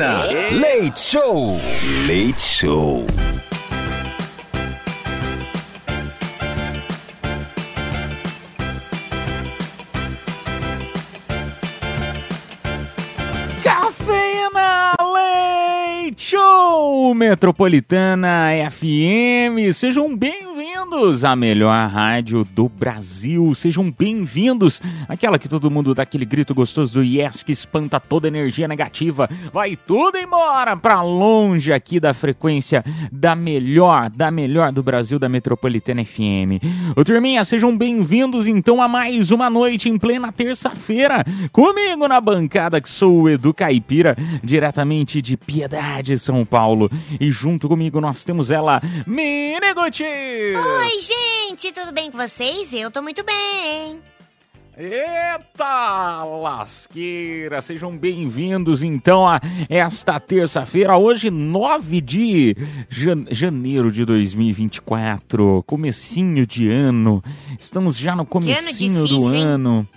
Cafeína. Leite Show. Show. Cafeína Leite Show Metropolitana FM. Sejam bem-vindos à melhor rádio do Brasil. Sejam bem-vindos àquela que todo mundo dá aquele grito gostoso do yes que espanta toda energia negativa. Vai tudo embora pra longe aqui da frequência da melhor, da melhor do Brasil, da Metropolitana FM. Ô turminha, sejam bem-vindos então a mais uma noite em plena terça-feira. Comigo na bancada que sou o Edu Caipira, diretamente de Piedade, São Paulo. E junto comigo nós temos ela, Mineguti! Oi, gente, tudo bem com vocês? Eu tô muito bem. Eita lasqueira! Sejam bem-vindos então a esta terça-feira, hoje 9 de jan- janeiro de 2024, comecinho de ano. Estamos já no comecinho do difícil, hein? ano.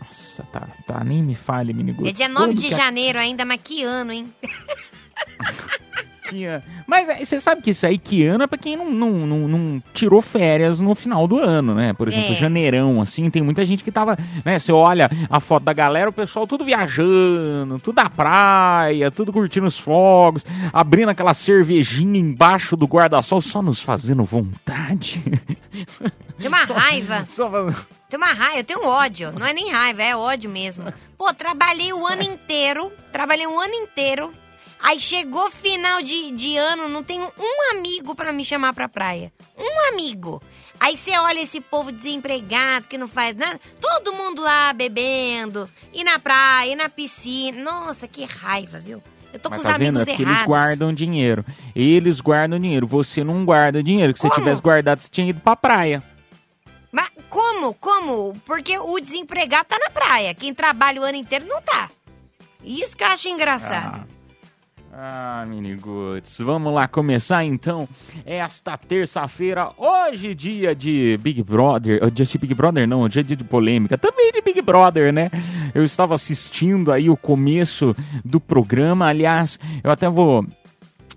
Nossa, tá, tá, nem me fale, Miniguti. É dia 9 Como de a- janeiro ainda, mas que ano, hein? an- Mas é, você sabe que isso aí, que ano é pra quem não, não, não, não tirou férias no final do ano, né? Por exemplo, É. janeirão, assim, tem muita gente que tava, né? Você olha a foto da galera, o pessoal tudo viajando, tudo à praia, tudo curtindo os fogos, abrindo aquela cervejinha embaixo do guarda-sol, só nos fazendo vontade. Tem uma raiva. Só fazendo... Tem uma raiva, eu tenho ódio. Não é nem raiva, é ódio mesmo. Pô, trabalhei o ano inteiro. Trabalhei um ano inteiro. Aí chegou final de, de ano, não tenho um amigo pra me chamar pra praia. Um amigo. Aí você olha esse povo desempregado que não faz nada. Todo mundo lá bebendo. E na praia, e na piscina. Nossa, que raiva, viu? Eu tô com Mas os tá vendo? amigos É porque errados. eles guardam dinheiro. Eles guardam dinheiro. Você não guarda dinheiro. Que se você Como? tivesse guardado, você tinha ido pra praia. Mas como? Como? Porque o desempregado tá na praia. Quem trabalha o ano inteiro não tá. Isso que eu acho engraçado. Ah, miniguts, vamos lá começar então esta terça-feira, hoje dia de Big Brother, oh, dia de Big Brother não, dia de polêmica, também de Big Brother, né? Eu estava assistindo aí o começo do programa, aliás, eu até vou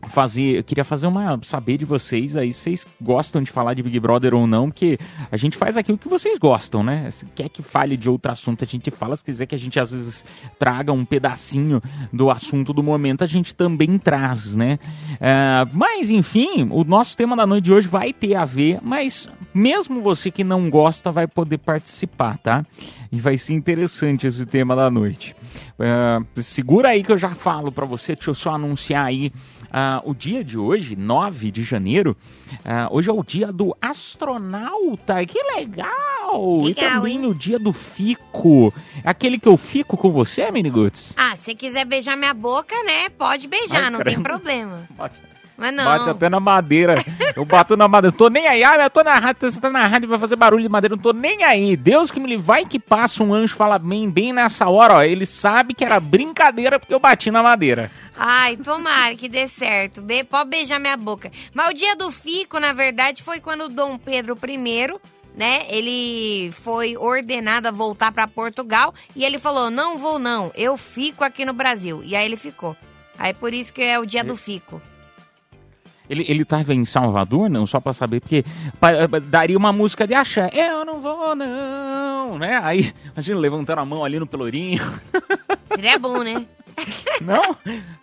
fazer, queria fazer uma saber de vocês aí, vocês gostam de falar de Big Brother ou não, porque a gente faz aquilo que vocês gostam, né? Se quer que fale de outro assunto, a gente fala, se quiser que a gente às vezes traga um pedacinho do assunto do momento, a gente também traz, né? É, mas enfim, o nosso tema da noite de hoje vai ter a ver, mas mesmo você que não gosta vai poder participar, tá? E vai ser interessante esse tema da noite. É, segura aí que eu já falo pra você, deixa eu só anunciar aí ah, o dia de hoje, 9 de janeiro, ah, hoje é o dia do astronauta, que legal! e Legal, também hein? o dia do fico, aquele que eu fico com você, Miniguts? Ah, se quiser beijar minha boca, né? Pode beijar, Ai, não tem problema. Bate, Mas não. bate até na madeira, eu bato na madeira, eu tô nem aí, ah, eu tô na rádio, você tá na rádio, vai fazer barulho de madeira, eu não tô nem aí, Deus que me livre, vai que passa um anjo, fala bem, bem nessa hora, ó, ele sabe que era brincadeira porque eu bati na madeira. Ai, tomara que dê certo. Be pode beijar minha boca. Mas o dia do fico, na verdade, foi quando o Dom Pedro I, né? Ele foi ordenado a voltar pra Portugal e ele falou: "Não vou não, eu fico aqui no Brasil". E aí ele ficou. Aí por isso que é o dia do fico. Ele, ele tava em Salvador, não? Só pra saber, porque pa- daria uma música de axé. Eu não vou, não, né? Aí, imagina, levantando a mão ali no pelourinho. Seria bom, né? Não,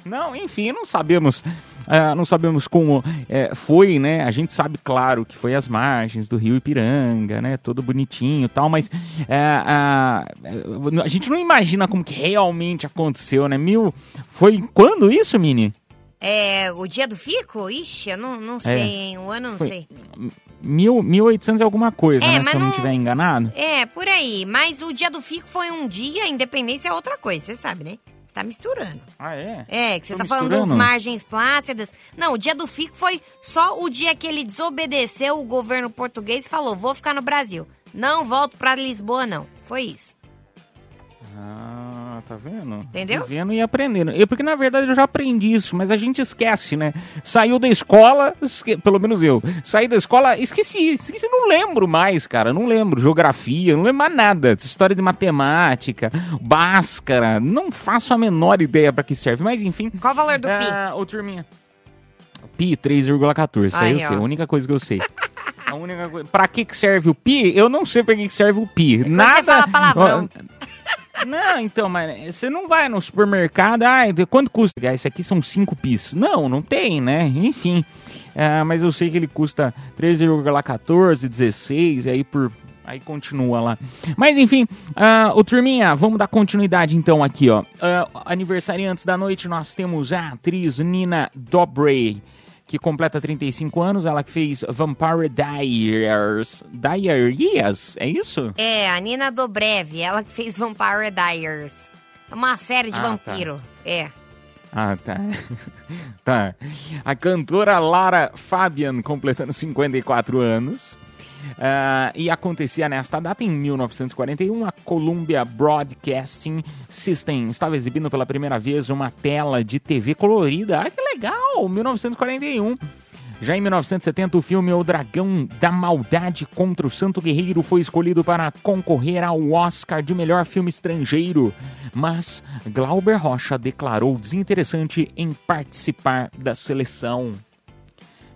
não, enfim, não sabemos. ah, não sabemos como é, foi, né? A gente sabe, claro, que foi às margens do rio Ipiranga, né? Todo bonitinho e tal, mas é, a, a gente não imagina como que realmente aconteceu, né? Mil. Foi quando isso, Mini? É, o dia do fico? Ixi, eu não, não sei, hein? O ano não Foi. sei. Mil, 1800 e alguma coisa, É, né? Se eu não não- estiver enganado. É, por aí. Mas o dia do fico foi um dia, a independência é outra coisa, você sabe, né? Você tá misturando. Ah, é? É, que você Tô tá falando misturando? dos margens plácidas. Não, o dia do fico foi só o dia que ele desobedeceu o governo português e falou: vou ficar no Brasil. Não volto pra Lisboa, não. Foi isso. Ah, tá vendo? Entendeu? Vendo e aprendendo. Eu, porque na verdade eu já aprendi isso, mas a gente esquece, né? Saiu da escola, esque- pelo menos eu, saí da escola, esqueci, esqueci, não lembro mais, cara, não lembro. Geografia, não lembro mais nada. História de matemática, báscara, não faço a menor ideia pra que serve, mas enfim. Qual o valor do pi? Ah, ô turminha. Pi 3,14. Isso aí eu sei, a única coisa que eu sei. A única coisa. Pra que que serve o pi? Eu não sei pra que que serve o pi. quando Nada. você fala palavrão. Não, então, mas você não vai no supermercado, ah, quanto custa? Ah, Esse aqui são 5 pis. Não, não tem, né? Enfim. Ah, mas eu sei que ele custa 13,14, 16, e aí por. Aí continua lá. Mas enfim, ah, o Turminha, vamos dar continuidade então aqui, ó. Ah, aniversariantes da noite, nós temos a atriz Nina Dobrev, que completa 35 anos, ela que fez Vampire Diaries. Diaries, é isso? É, a Nina Dobrev, ela que fez Vampire Diaries. É uma série de Ah, tá. vampiro. É. Ah, tá. tá. A cantora Lara Fabian completando 54 anos. Ah, e acontecia nesta data, em 1941, a Columbia Broadcasting System estava exibindo pela primeira vez uma tela de TV colorida. Ah, que legal! 1941. Já em 1970, o filme O Dragão da Maldade contra o Santo Guerreiro foi escolhido para concorrer ao Oscar de melhor filme estrangeiro. Mas Glauber Rocha declarou desinteressante em participar da seleção.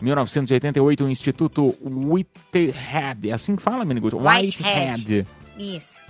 1988, o Instituto Whitehead, é assim que fala, menino? Whitehead. Isso.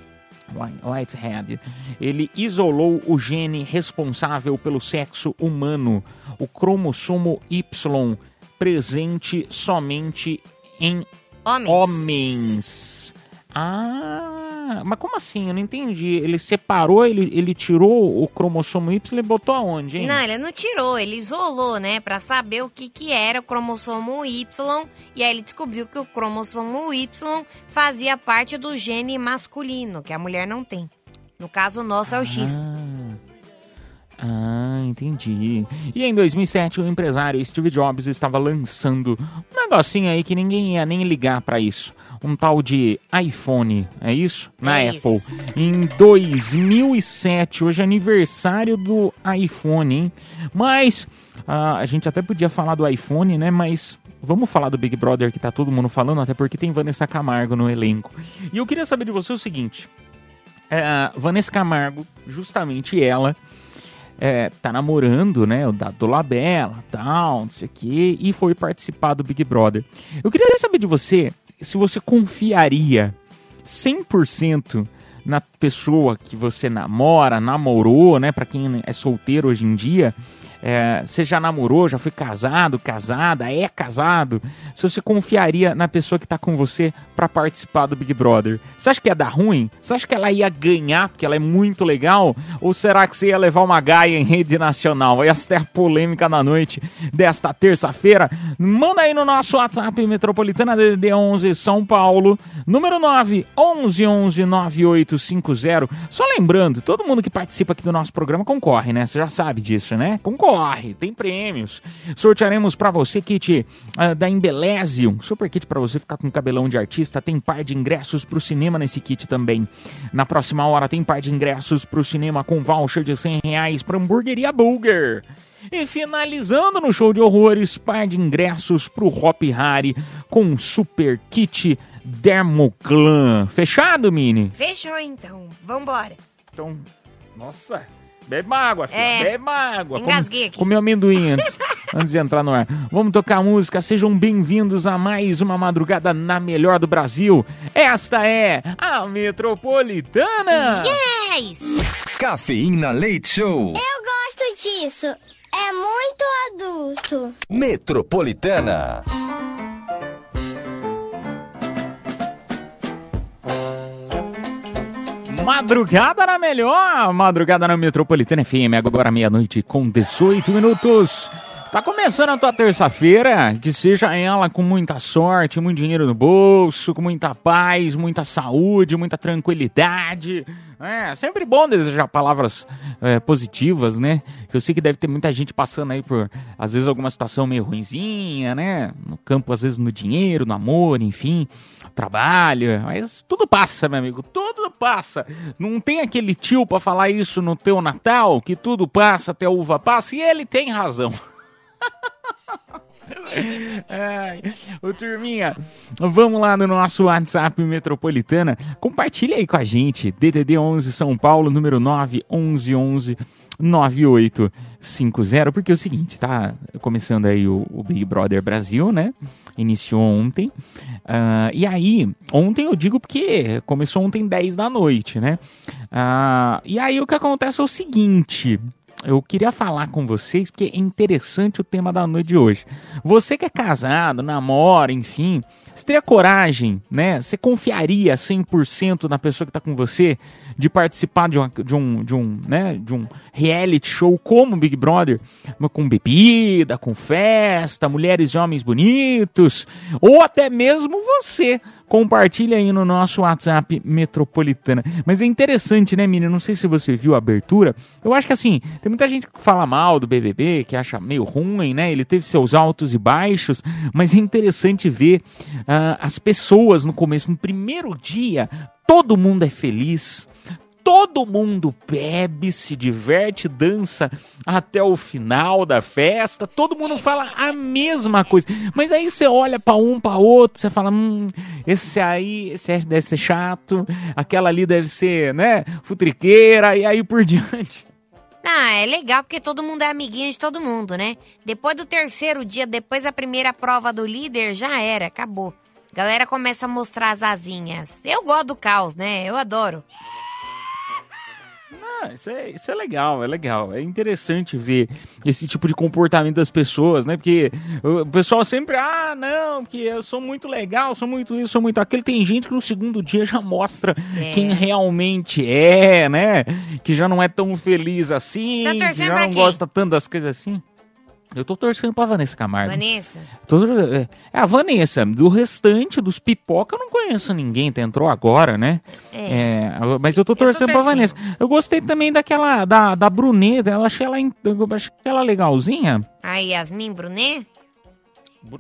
White- Whitehead. Ele isolou o gene responsável pelo sexo humano, o cromossomo Y, presente somente em Homens. homens. Ah, mas como assim? Eu não entendi. Ele separou, ele, ele tirou o cromossomo Y e botou aonde, hein? Não, ele não tirou, ele isolou, né? Pra saber o que, que era o cromossomo Y. E aí ele descobriu que o cromossomo Y fazia parte do gene masculino, que a mulher não tem. No caso, o nosso é o X. Ah, entendi. E em 2007, o empresário Steve Jobs estava lançando um negocinho aí que ninguém ia nem ligar pra isso. Um tal de iPhone, é isso? Na É Apple. isso. Em 2007, hoje é aniversário do iPhone, hein? Mas ah, a gente até podia falar do iPhone, né? Mas vamos falar do Big Brother que tá todo mundo falando, até porque tem Vanessa Camargo no elenco. E eu queria saber de você o seguinte: é, Vanessa Camargo, justamente ela, é, tá namorando, né, o da Dolabella, tal, não sei o quê, e foi participar do Big Brother. Eu queria saber de você se você confiaria 100% na pessoa que você namora, namorou, né, pra quem é solteiro hoje em dia, é, você já namorou, já foi casado, casada, é casado, se você confiaria na pessoa que tá com você pra participar do Big Brother. Você acha que ia dar ruim? Você acha que ela ia ganhar porque ela é muito legal? Ou será que você ia levar uma gaia em rede nacional? Esta é a polêmica da noite desta terça-feira. Manda aí no nosso WhatsApp Metropolitana DDD 11 São Paulo, número 9 11 11 9850. Só lembrando, todo mundo que participa aqui do nosso programa concorre, né? Você já sabe disso, né? Concorre, tem prêmios. Sortearemos pra você kit ah, da Embeleze, um super kit pra você ficar com cabelão de artista. Tem par de ingressos pro cinema nesse kit também. Na próxima hora tem par de ingressos pro cinema com voucher de 100 reais pra Hamburgueria Burger. E finalizando no show de horrores, par de ingressos pro Hop Harry com um super kit Dermoclan. Fechado, Mini? Fechou então. Vambora. Então, nossa, bebe uma água, filho. É, bebe uma água. engasguei aqui. Comeu amendoim antes, antes de entrar no ar. Vamos tocar música. Sejam bem-vindos a mais uma madrugada na melhor do Brasil. Esta é a Metropolitana. Yes! Cafeína Leite Show. Eu gosto disso. É muito adulto. Metropolitana. Madrugada na melhor, madrugada na Metropolitana FM, agora meia-noite com 18 minutos. Tá começando a tua terça-feira, que seja ela com muita sorte, muito dinheiro no bolso, com muita paz, muita saúde, muita tranquilidade. É sempre bom desejar palavras é, positivas, né? Eu sei que deve ter muita gente passando aí por, às vezes, alguma situação meio ruinzinha, né? No campo, às vezes, no dinheiro, no amor, enfim, trabalho. Mas tudo passa, meu amigo, tudo passa. Não tem aquele tio pra falar isso no teu Natal, que tudo passa até uva passa, e ele tem razão. Ai, ô turminha, vamos lá no nosso WhatsApp Metropolitana. Compartilha aí com a gente. DDD 11 São Paulo, número 911 9850. Porque é o seguinte, tá começando aí o, o Big Brother Brasil, né? Iniciou ontem. Ah, e aí, ontem eu digo porque começou ontem 10 da noite, né? Ah, e aí o que acontece é o seguinte eu queria falar com vocês porque é interessante o tema da noite de hoje. Você que é casado, namora, enfim, você teria coragem, né? Você confiaria 100% na pessoa que está com você de participar de, uma, de, um, de, um, né? de um reality show como Big Brother, com bebida, com festa, mulheres e homens bonitos, ou até mesmo você compartilha aí no nosso WhatsApp Metropolitana. Mas é interessante, né, menino? Não sei se você viu a abertura. Eu acho que assim, tem muita gente que fala mal do BBB, que acha meio ruim, né? Ele teve seus altos e baixos, mas é interessante ver ah, as pessoas no começo, no primeiro dia, todo mundo é feliz. Todo mundo bebe, se diverte, dança até o final da festa. Todo mundo fala a mesma coisa. Mas aí você olha para um, para outro, você fala: hum, esse aí, esse deve ser chato. Aquela ali deve ser, né, futriqueira e aí por diante. Ah, é legal porque todo mundo é amiguinho de todo mundo, né? Depois do terceiro dia, depois da primeira prova do líder, já era, acabou. Galera começa a mostrar as asinhas. Eu gosto do caos, né? Eu adoro. Ah, isso é, isso é legal, é legal. É interessante ver esse tipo de comportamento das pessoas, né? Porque o pessoal sempre, ah, não, que eu sou muito legal, sou muito isso, sou muito aquilo. Tem gente que no segundo dia já mostra É. quem realmente é, né? Que já não é tão feliz assim, tá que já não quem? gosta tanto das coisas assim. Eu tô torcendo pra Vanessa Camargo. Vanessa? Tô- é a Vanessa. Do restante, dos pipoca, eu não conheço ninguém. Tá, entrou agora, né? É. É, mas eu tô tô torcendo pra torcendo. Vanessa. Eu gostei também daquela, da, da Bruneta. Eu achei ela, eu achei ela legalzinha. A Yasmin Brunet?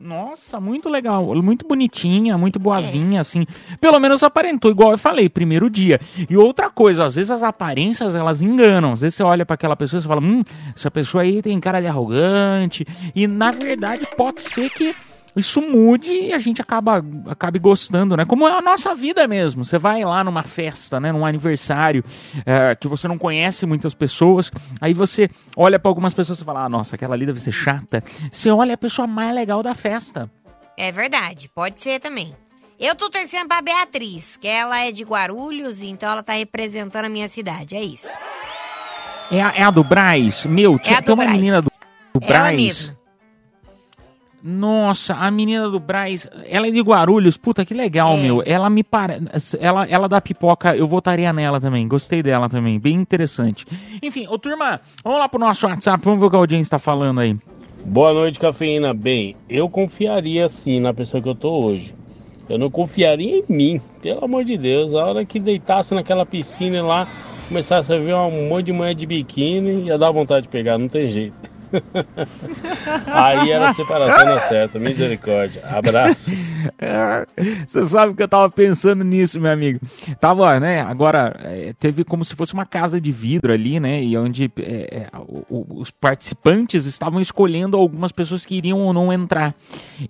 Nossa, muito legal. Muito bonitinha, muito boazinha, assim. Pelo menos aparentou, igual eu falei, primeiro dia. E outra coisa, às vezes as aparências, elas enganam. Às vezes você olha pra aquela pessoa e fala, hum, essa pessoa aí tem cara de arrogante. E na verdade pode ser que isso mude e a gente acaba acabe gostando, né? Como é a nossa vida mesmo. Você vai lá numa festa, né? Num aniversário é, que você não conhece muitas pessoas, aí você olha pra algumas pessoas e fala, ah, nossa, aquela ali deve ser chata. Você olha a pessoa mais legal da festa. É verdade, pode ser também. Eu tô torcendo pra Beatriz, que ela é de Guarulhos, então ela tá representando a minha cidade, é isso. É a, é a do Braz? Meu, tinha a do tem uma menina do, do Ela Braz. mesma. Nossa, a menina do Braz, ela é de Guarulhos, puta que legal, É. meu. Ela me parece. Ela, ela da pipoca, eu votaria nela também. Gostei dela também, bem interessante. Enfim, ô turma, vamos lá pro nosso WhatsApp, vamos ver o que a audiência tá falando aí. Boa noite, cafeína. Bem, eu confiaria sim na pessoa que eu tô hoje. Eu não confiaria em mim, pelo amor de Deus. A hora que deitasse naquela piscina lá, começasse a ver um monte de mulher de biquíni, ia dar vontade de pegar, não tem jeito. Aí era a separação na certa, misericórdia. Abraços. É, Você sabe que eu tava pensando nisso, meu amigo. Tava, né, agora, é, teve como se fosse uma casa de vidro ali, né, e onde é, é, os participantes estavam escolhendo algumas pessoas que iriam ou não entrar.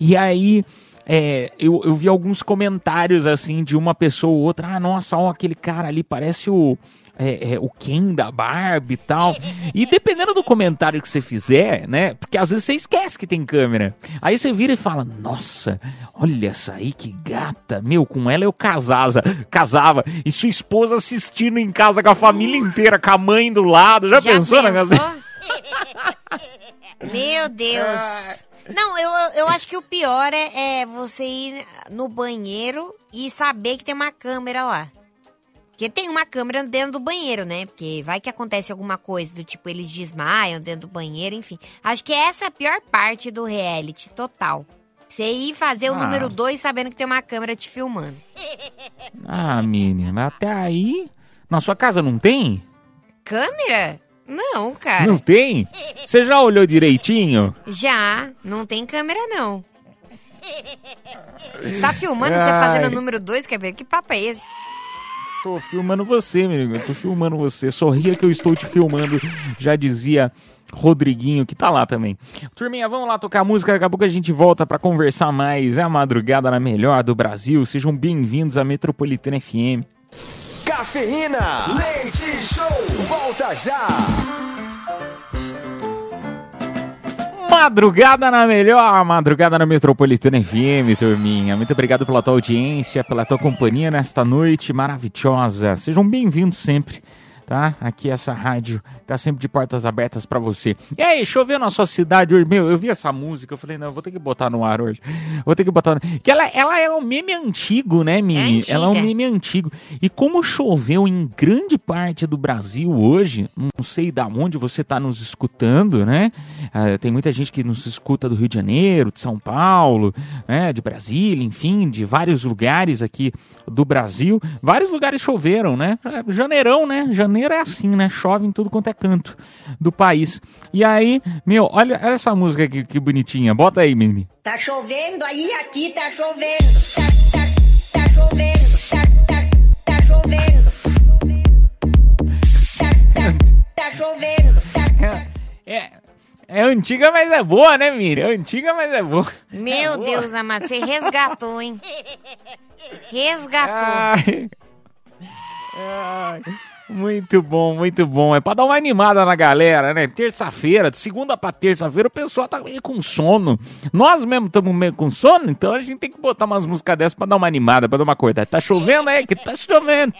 E aí, é, eu, eu vi alguns comentários, assim, de uma pessoa ou outra, ah, nossa, ó, aquele cara ali parece o... é, é, o Ken da Barbie e tal. E dependendo do comentário que você fizer, né? Porque às vezes você esquece que tem câmera. Aí você vira e fala: Nossa, olha essa aí, que gata. Meu, com ela eu casava, casava. E sua esposa assistindo em casa com a família inteira, com a mãe do lado. Já, pensou, né? Meu Deus. Não, eu, eu acho que o pior é, é você ir no banheiro e saber que tem uma câmera lá. Porque tem uma câmera dentro do banheiro, né? Porque vai que acontece alguma coisa do tipo, eles desmaiam dentro do banheiro, enfim. Acho que essa é a pior parte do reality, total. Você ir fazer o Ah. número 2 sabendo que tem uma câmera te filmando. Ah, menina, até aí. Na sua casa não tem? Câmera? Não, cara. Não tem? Você já olhou direitinho? Já, não tem câmera, não. Você tá filmando você Ai. fazendo o número 2, quer ver? Que papo é esse? Tô filmando você. Eu tô filmando você. Sorria que eu estou te filmando. Já dizia Rodriguinho, que tá lá também. Turminha, vamos lá tocar música. Daqui a pouco a gente volta pra conversar mais. É a madrugada na melhor do Brasil. Sejam bem-vindos à Metropolitana FM. Cafeína, leite show, volta já. Madrugada na melhor, madrugada na Metropolitana FM, turminha. Muito obrigado pela tua audiência, pela tua companhia nesta noite maravilhosa. Sejam bem-vindos sempre, tá? Aqui essa rádio tá sempre de portas abertas pra você. E aí, choveu na sua cidade hoje? Meu, eu vi essa música, eu falei, não, eu vou ter que botar no ar hoje. Vou ter que botar no... Que ela, ela é um meme antigo, né, Mimi? antiga. ela é um meme antigo. E como choveu em grande parte do Brasil hoje, não sei da onde você está nos escutando, né? Ah, tem muita gente que nos escuta do Rio de Janeiro, de São Paulo, né? de Brasília, enfim, de vários lugares aqui do Brasil. Vários lugares choveram, né? É, Janeirão, né? Janeiro é assim, né? Chove em tudo quanto é canto do país. E aí, meu, olha essa música aqui, que bonitinha. Bota aí, Mimi. Tá chovendo aí, aqui tá chovendo. Tá, tá, tá chovendo. Tá, tá, tá chovendo. Tá, tá, tá chovendo. Tá, É, é antiga, mas é boa, né, Miri? É antiga, mas é boa. Meu Deus amado, você resgatou, hein? Resgatou. Ai. Ai. Muito bom, muito bom. É pra dar uma animada na galera, né? Terça-feira, de segunda pra terça-feira, o pessoal tá meio com sono. Nós mesmo estamos meio com sono, então a gente tem que botar umas músicas dessas pra dar uma animada, pra dar uma acordada. Tá chovendo aí, que tá chovendo.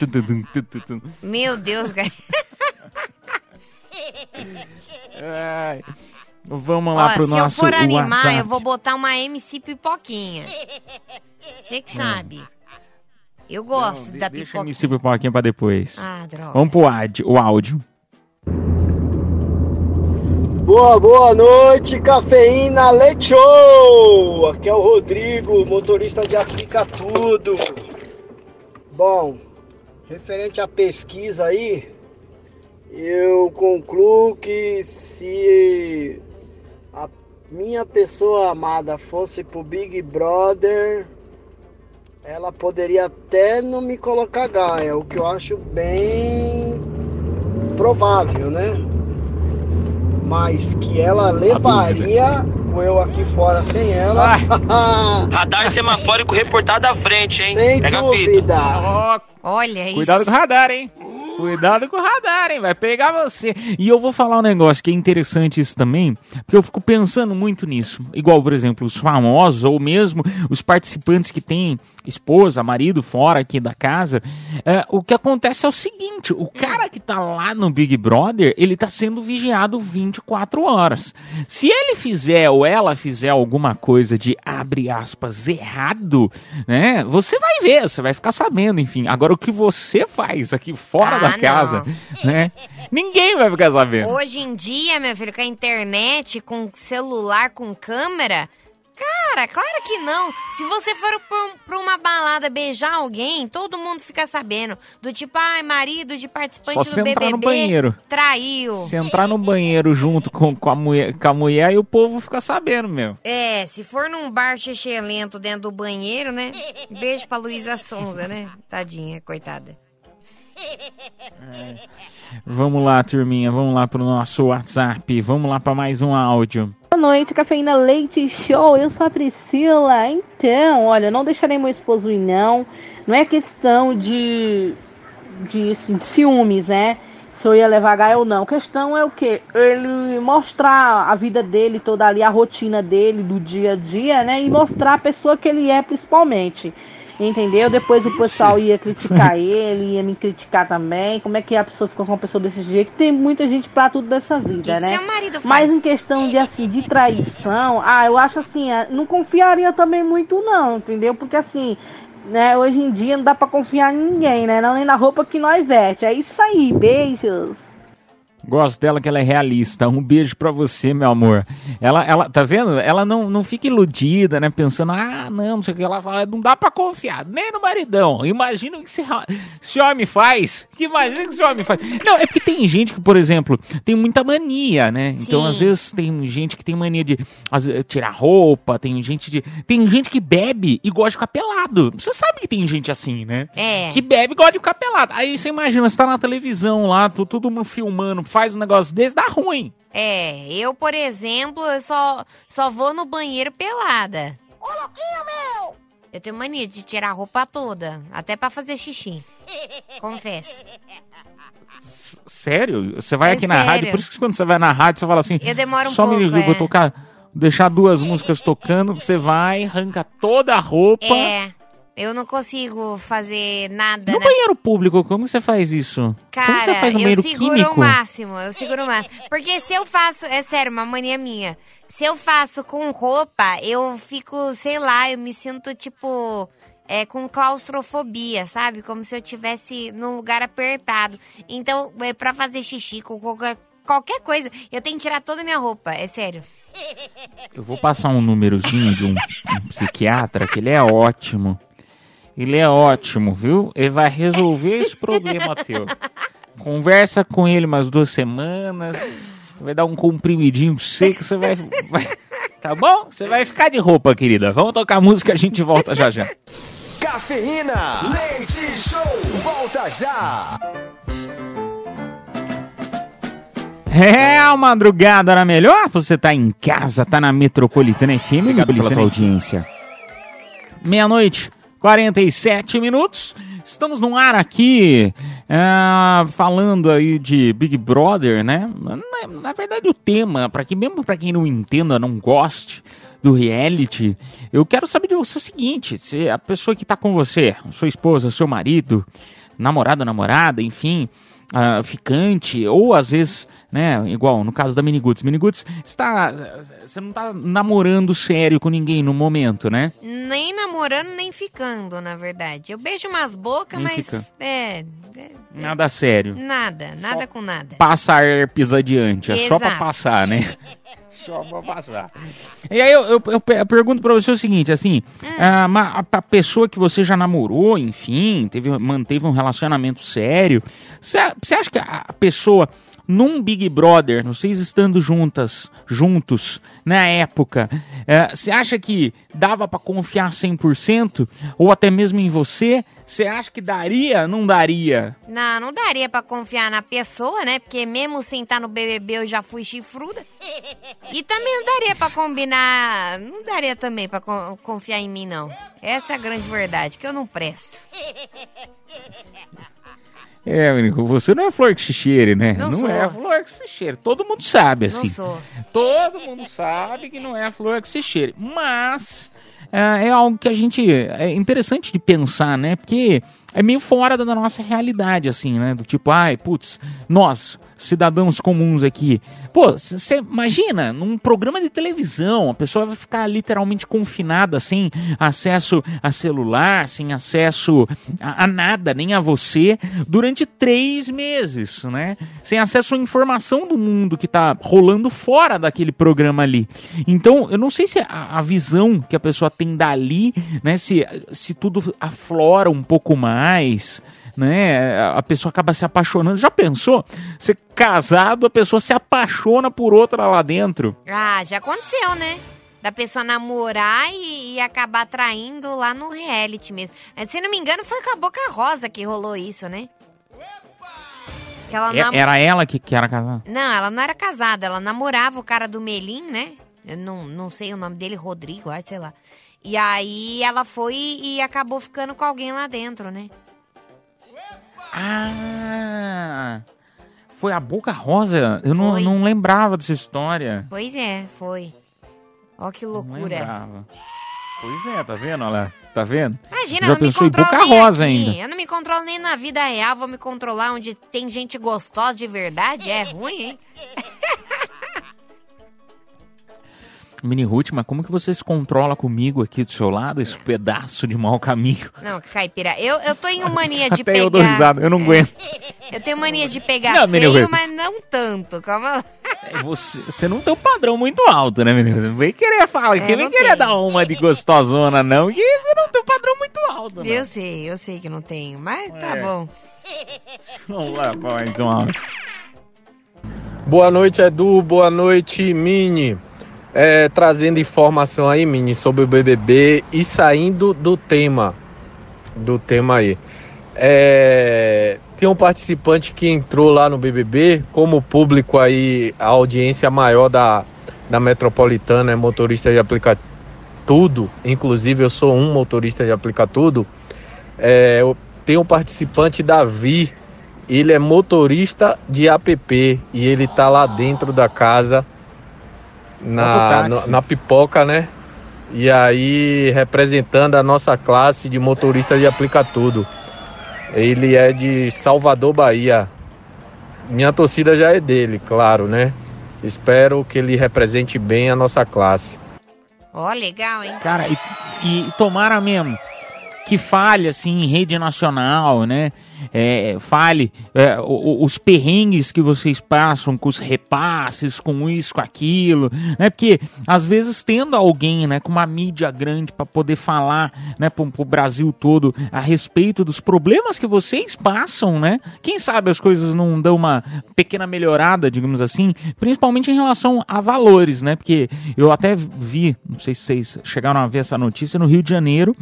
Meu Deus, cara. Ai. Vamos lá Ó, pro se eu nosso for animar, WhatsApp. eu vou botar uma MC Pipoquinha. Você que sabe. Eu gosto Não, da de- Deixa pipoquinha. esse pipoquinha pra depois. Ah, droga. Vamos pro áudio, o áudio. Boa, boa noite, cafeína Leite Show! Aqui é o Rodrigo, motorista de Aplica Tudo. Bom, referente à pesquisa aí, eu concluo que se a minha pessoa amada fosse pro Big Brother, ela poderia até não me colocar gaia, o que eu acho bem provável, né? mas que ela levaria eu aqui fora sem ela. Radar semafórico reportado à frente, hein? sem Pega a fita. dúvida. Olha isso. Cuidado com o radar, hein? Cuidado com o radar, hein? Vai pegar você. E eu vou falar um negócio que é interessante isso também, porque eu fico pensando muito nisso. Igual, por exemplo, os famosos, ou mesmo os participantes que têm esposa, marido fora aqui da casa. É, o que acontece é o seguinte: o cara que tá lá no Big Brother, ele tá sendo vigiado 24 horas. Se ele fizer ou ela fizer alguma coisa de abre aspas errado, né? Você vai ver, você vai ficar sabendo, enfim. Agora o que você faz aqui fora Ah, da casa, né? Ninguém vai ficar sabendo. Hoje em dia, meu filho, com a internet, com celular, com câmera. Cara, claro que não. Se você for pra- uma balada beijar alguém, todo mundo fica sabendo. Do tipo, ai, marido de participante Só do se entrar BBB no banheiro. traiu. Se entrar no banheiro junto com, com, a mulher, com a mulher, aí o povo fica sabendo, meu. É, se for num bar lento dentro do banheiro, né? Beijo pra Luísa Sonza, né? Tadinha, coitada. Vamos lá, turminha, vamos lá pro nosso WhatsApp, vamos lá pra mais um áudio. Boa noite, Cafeína Leite Show. Eu sou a Priscila. Então, olha, não deixarei meu esposo ir, não. Não é questão de, de, de ciúmes, né? Se eu ia levar Gaia ou não. A questão é o quê? Ele mostrar a vida dele toda ali, a rotina dele, do dia a dia, né? E mostrar a pessoa que ele é, principalmente. Entendeu? Depois o pessoal ia criticar ele, ia me criticar também. Como é que a pessoa fica com uma pessoa desse jeito? Tem muita gente pra tudo dessa vida, que né? seu marido faz? Mas em questão de assim, de traição, ah, eu acho assim, ah, não confiaria também muito, não, entendeu? Porque assim, né? Hoje em dia não dá pra confiar em ninguém, né? Não nem na roupa que nós veste. É isso aí, beijos. Gosto dela que ela é realista. Um beijo pra você, meu amor. Ela, ela tá vendo? Ela não, não fica iludida, né? Pensando, ah, não, não sei o que. Ela fala, não dá pra confiar, nem no maridão. Imagina o que esse, homem faz. Que imagina o que esse homem faz. Não, é porque tem gente que, por exemplo, tem muita mania, né? Então, Sim. às vezes, tem gente que tem mania de às tirar roupa, tem gente de. Tem gente que bebe e gosta de ficar pelado. Você sabe que tem gente assim, né? É. Que bebe e gosta de ficar pelado. Aí você imagina, você tá na televisão lá, todo mundo filmando, faz um negócio desse, dá ruim. É, eu, por exemplo, eu só, só vou no banheiro pelada. Ô, louquinho, meu! Eu tenho mania de tirar a roupa toda, até pra fazer xixi. Confesso. Sério? Você vai É aqui na sério. rádio, por isso que quando você vai na rádio, você fala assim. Eu demoro um só me pouco, liga, eu vou é. tocar. Deixar duas músicas tocando, você vai, arranca toda a roupa. É, eu não consigo fazer nada, No né? banheiro público, como você faz isso? como você Cara, faz no eu seguro químico? o máximo, eu seguro o máximo. Porque se eu faço, é sério, uma mania minha. Se eu faço com roupa, eu fico, sei lá, eu me sinto tipo é, com claustrofobia, sabe? Como se eu tivesse num lugar apertado. Então, é pra fazer xixi com qualquer, qualquer coisa, eu tenho que tirar toda a minha roupa, é sério. Eu vou passar um númerozinho de um, um psiquiatra, que ele é ótimo. Ele é ótimo, viu? Ele vai resolver esse problema teu. Conversa com ele umas duas semanas. Vai dar um comprimidinho pra você que você vai, vai- Tá bom? Você vai ficar de roupa, querida. Vamos tocar música, a gente volta já já. Cafeína, leite show, volta já. É a madrugada na melhor. Você tá em casa, tá na Metropolitana FM. Obrigado pela tua audiência. Meia-noite, 47 minutos. Estamos no ar aqui, ah, falando aí de Big Brother, né? Na, na verdade, o tema, para que mesmo para quem não entenda, não goste do reality, eu quero saber de você o seguinte: se a pessoa que tá com você, sua esposa, seu marido, namorada, namorada, enfim, ah, ficante, ou às vezes, né, igual no caso da Miniguts. Miniguts está. Você não tá namorando sério com ninguém no momento, né? Nem namorando, nem ficando, na verdade. Eu beijo umas bocas, mas fica. é, é, Nada sério. nada, nada com nada. Passa herpes adiante, é só pra Exato. passar, né? Só pra passar. E aí eu, eu, eu pe- eu pergunto pra você o seguinte, assim, ah, ma- a, a pessoa que você já namorou, enfim, teve, manteve um relacionamento sério, você acha que a pessoa num Big Brother, vocês estando juntas, juntos, na época, eh, você acha que dava pra confiar 100%? Ou até mesmo em você? Você acha que daria? Não daria? Não, não daria pra confiar na pessoa, né? Porque mesmo sem estar no BBB eu já fui chifruda. E também não daria pra combinar, não daria também con- confiar em mim não. Essa é a grande verdade, que eu não presto. É, menino, você não é flor que se cheire, né? Não sou. é flor que se cheire. Todo mundo sabe, Não assim. sou. Todo mundo sabe que não é a flor que se cheire. Mas é, é algo que a gente. É interessante de pensar, né? Porque é meio fora da nossa realidade, assim, né? Do tipo, ai, putz, nós, cidadãos comuns aqui. Pô, você imagina, num programa de televisão, a pessoa vai ficar literalmente confinada, sem acesso a celular, sem acesso a, a nada, nem a você, durante três meses, né? Sem acesso à informação do mundo que tá rolando fora daquele programa ali. Então, eu não sei se a, a visão que a pessoa tem dali, né? Se, se tudo aflora um pouco mais né? A pessoa acaba se apaixonando. Já pensou? Ser casado, a pessoa se apaixona por outra lá dentro. Ah, já aconteceu, né? Da pessoa namorar e, e acabar traindo lá no reality mesmo. Eh, Se não me engano, foi com a Boca Rosa que rolou isso, né? Que ela É- nam- Era ela que, que era casada? Não, ela não era casada, ela namorava o cara do Melim, né? Eu não, não sei o nome dele, Rodrigo, sei lá. E aí ela foi e acabou ficando com alguém lá dentro, né? Ah! Foi a Boca Rosa? Eu não, não lembrava dessa história. Pois é, foi. Ó que Não loucura. lembrava. Pois é, tá vendo? Olha lá. Tá vendo? Imagina, Já eu não me controlo Boca nem Rosa aqui. ainda. Eu não me controlo nem na vida real, vou me controlar onde tem gente gostosa de verdade. É ruim, hein? Mini Ruth, mas como que você se controla comigo aqui do seu lado, esse pedaço de mau caminho? Não, caipira, eu, eu tenho mania de Até pegar... eu dou risada, eu não aguento. Eu tenho mania de pegar Não, feio, Ruth. mas não tanto. Calma lá. É, Você, você não tem um padrão muito alto, né, menino? Não vem querer falar, É, que vem querer tenho. dar uma de gostosona, não, que você não tem um padrão muito alto, não. Eu sei, eu sei que não tenho, mas tá É. bom. Vamos lá, pra mais um áudio. Boa noite, Edu. Boa noite, Mini. É, trazendo informação aí, Mini, sobre o BBB e saindo do tema. Do tema aí. É, tem um participante que entrou lá no BBB, como público aí, a audiência maior da, da metropolitana é motorista de aplicar tudo. Inclusive, eu sou um motorista de aplicar tudo. É, tem um participante, Davi, ele é motorista de app e ele tá lá dentro da casa na, no- na pipoca, né? E aí representando a nossa classe de motorista de aplica tudo. Ele é de Salvador, Bahia. Minha torcida já é dele, claro, né? Espero que ele represente bem a nossa classe. Ó, legal, hein? Cara, e, e tomara mesmo que fale assim em rede nacional, né? É, fale é, o- o- os perrengues que vocês passam com os repasses, com isso, com aquilo, né? Porque às vezes tendo alguém, né, com uma mídia grande para poder falar, né, pro, pro Brasil todo a respeito dos problemas que vocês passam, né? Quem sabe as coisas não dão uma pequena melhorada, digamos assim, principalmente em relação a valores, né? Porque eu até vi, não sei se vocês chegaram a ver essa notícia no Rio de Janeiro,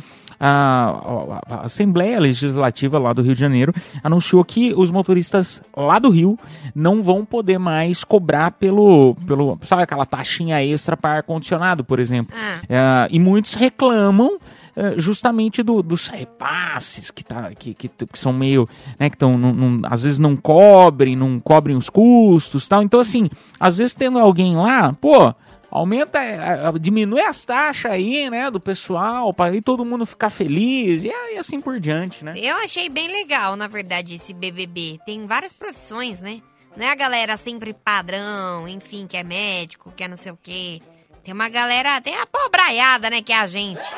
a, a- a Assembleia Legislativa lá do Rio de Janeiro anunciou que os motoristas lá do Rio não vão poder mais cobrar pelo, pelo sabe aquela taxinha extra para ar-condicionado, por exemplo. É, e muitos reclamam é, justamente do- dos repasses que, tá, que, que, que são meio, né, que estão, às vezes não cobrem, não cobrem os custos tal. Então, assim, às vezes tendo alguém lá, pô, aumenta, é, é, diminui as taxas aí, né, do pessoal, para aí todo mundo ficar feliz e, aí assim por diante, né? Eu achei bem legal, na verdade, esse BBB. Tem várias profissões, né? Não é a galera sempre padrão, enfim, que é médico, que é não sei o quê. Tem uma galera, tem a pobraiada, né, que é a gente.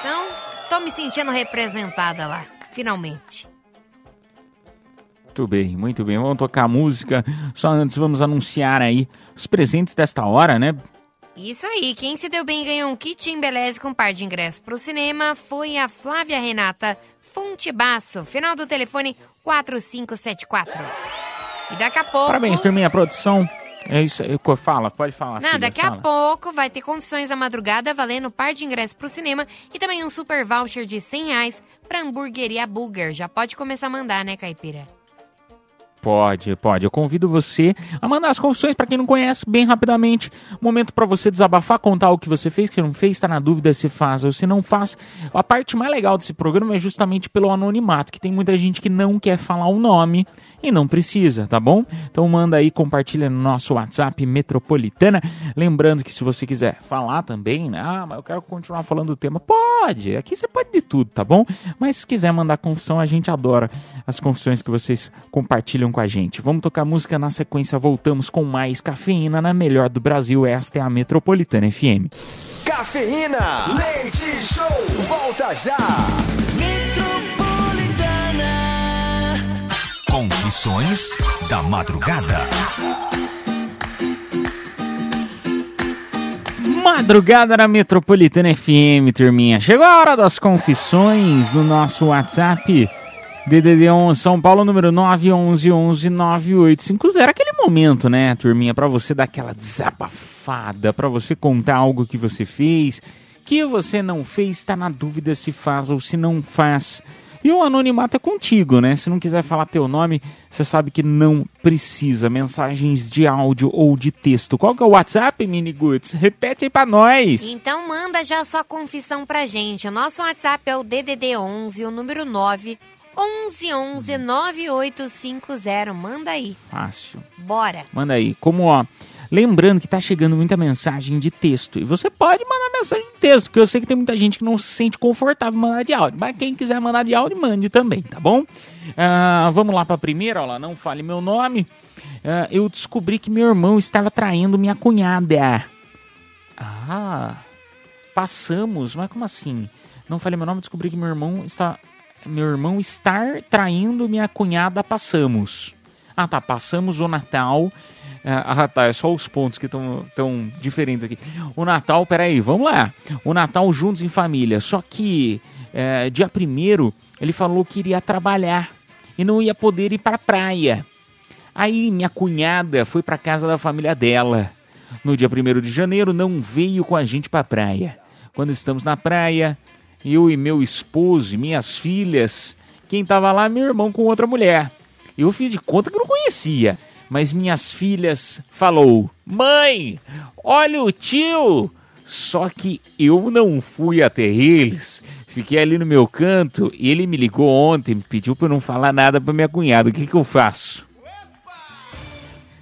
Então, tô me sentindo representada lá, finalmente. Muito bem, muito bem. Vamos tocar a música. Só antes vamos anunciar aí os presentes desta hora, né? Isso aí, quem se deu bem e ganhou um kit em beleza com um par de ingressos pro cinema foi a Flávia Renata Fontebaço, final do telefone 4574. E daqui a pouco... Parabéns, turminha, produção. É isso aí. Fala, pode falar. Não, filha, daqui fala. a pouco vai ter Confissões da Madrugada valendo um par de ingressos pro cinema e também um super voucher de 100 reais pra hamburgueria Burger. Já pode começar a mandar, né, Caipira? Pode, pode. Eu convido você a mandar as confissões para quem não conhece, bem rapidamente. Momento para você desabafar, contar o que você fez, que não fez, tá na dúvida se faz ou se não faz. A parte mais legal desse programa é justamente pelo anonimato, que tem muita gente que não quer falar o nome e não precisa, tá bom? Então manda aí, compartilha no nosso WhatsApp Metropolitana. Lembrando que se você quiser falar também, né? Ah, mas eu quero continuar falando do tema. Pode, aqui você pode de tudo, tá bom? Mas se quiser mandar confissão, a gente adora as confissões que vocês compartilham com a gente. Vamos tocar música na sequência, voltamos com mais cafeína na melhor do Brasil. Esta é a Metropolitana FM. Cafeína, leite show, volta já. Confissões da Madrugada. Madrugada na Metropolitana FM, turminha. Chegou a hora das confissões no nosso WhatsApp. DDD11 São Paulo, número 911-9850. Aquele momento, né, turminha, pra você dar aquela desabafada, pra você contar algo que você fez, que você não fez, tá na dúvida se faz ou se não faz. E o anonimato é contigo, né? Se não quiser falar teu nome, você sabe que não precisa. Mensagens de áudio ou de texto. Qual que é o WhatsApp, Mini Goods? Repete aí pra nós. Então manda já sua confissão pra gente. O nosso WhatsApp é o DDD 11, o número 9 1111 9850. Manda aí. Fácil. Bora. Manda aí. Como, ó, lembrando que tá chegando muita mensagem de texto. E você pode mandar mensagem de texto, porque eu sei que tem muita gente que não se sente confortável mandar de áudio. Mas quem quiser mandar de áudio, mande também, tá bom? Ah, vamos lá pra primeira, ó lá, não fale meu nome. Ah, eu descobri que meu irmão estava traindo minha cunhada. Ah, passamos, mas como assim? Não falei meu nome, descobri que meu irmão está. Meu irmão estar traindo minha cunhada, passamos. Ah, tá, passamos o Natal. Ah, tá, é só os pontos que estão tão diferentes aqui. O Natal, peraí, vamos lá. O Natal juntos em família. Só que é, dia primeiro ele falou que iria trabalhar e não ia poder ir para praia. Aí minha cunhada foi para casa da família dela. No dia 1 de janeiro não veio com a gente para praia. Quando estamos na praia, eu e meu esposo e minhas filhas, quem estava lá meu irmão com outra mulher. Eu fiz de conta que não conhecia, mas minhas filhas falou: "Mãe, olha o tio". Só que eu não fui até eles. Fiquei ali no meu canto e ele me ligou ontem, pediu para não falar nada para minha cunhada. O que que eu faço?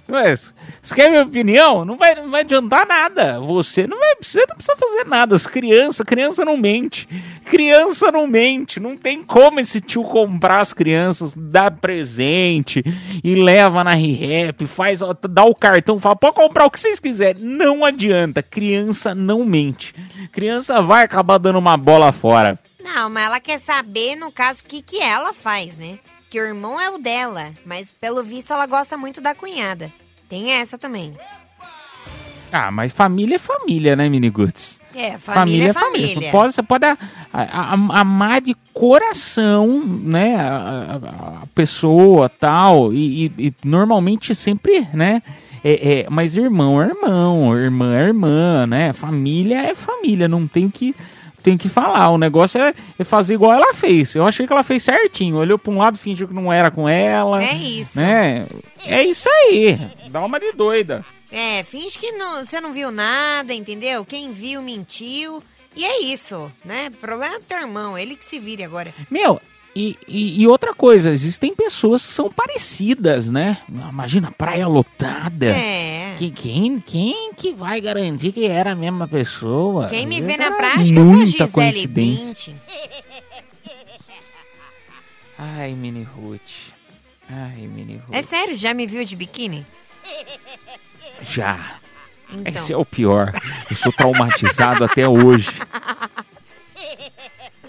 Mas, você quer minha opinião? Não vai, não vai adiantar nada. Você não vai, você não precisa fazer nada. As crianças, criança não mente. Criança não mente. Não tem como esse tio comprar as crianças, dar presente e leva na ReHap, faz, ó, dá o cartão, fala, pode comprar o que vocês quiserem. Não adianta. Criança não mente. Criança vai acabar dando uma bola fora. Não, mas ela quer saber, no caso, o que, que ela faz, né? Que o irmão é o dela, mas pelo visto ela gosta muito da cunhada. Tem essa também. Ah, mas família é família, né, Miniguts? É, família, é família. Você pode, você pode a- a- a- amar de coração, né, a, pessoa tal, e, e- e normalmente sempre, né, é, é, mas irmão é irmão, irmã é irmã, né, família é família, não tem que tem que falar, o negócio é, é fazer igual ela fez. Eu achei que ela fez certinho, olhou pra um lado, fingiu que não era com ela. É isso. Né? É isso aí. Dá uma de doida. É, finge que não- você não viu nada, entendeu? Quem viu mentiu. E é isso, né? Problema do teu irmão, ele que se vire agora. Meu, e, e, e outra coisa, existem pessoas que são parecidas, né? Imagina praia lotada. É. Que, quem, quem que vai garantir que era a mesma pessoa? Quem me vê na é prática, Gisele coincidência. Bündchen. Ai, Mini Ruth. Ai, Mini Ruth. É sério, já me viu de biquíni? Já. Então. Esse é o pior. Eu sou traumatizado até hoje.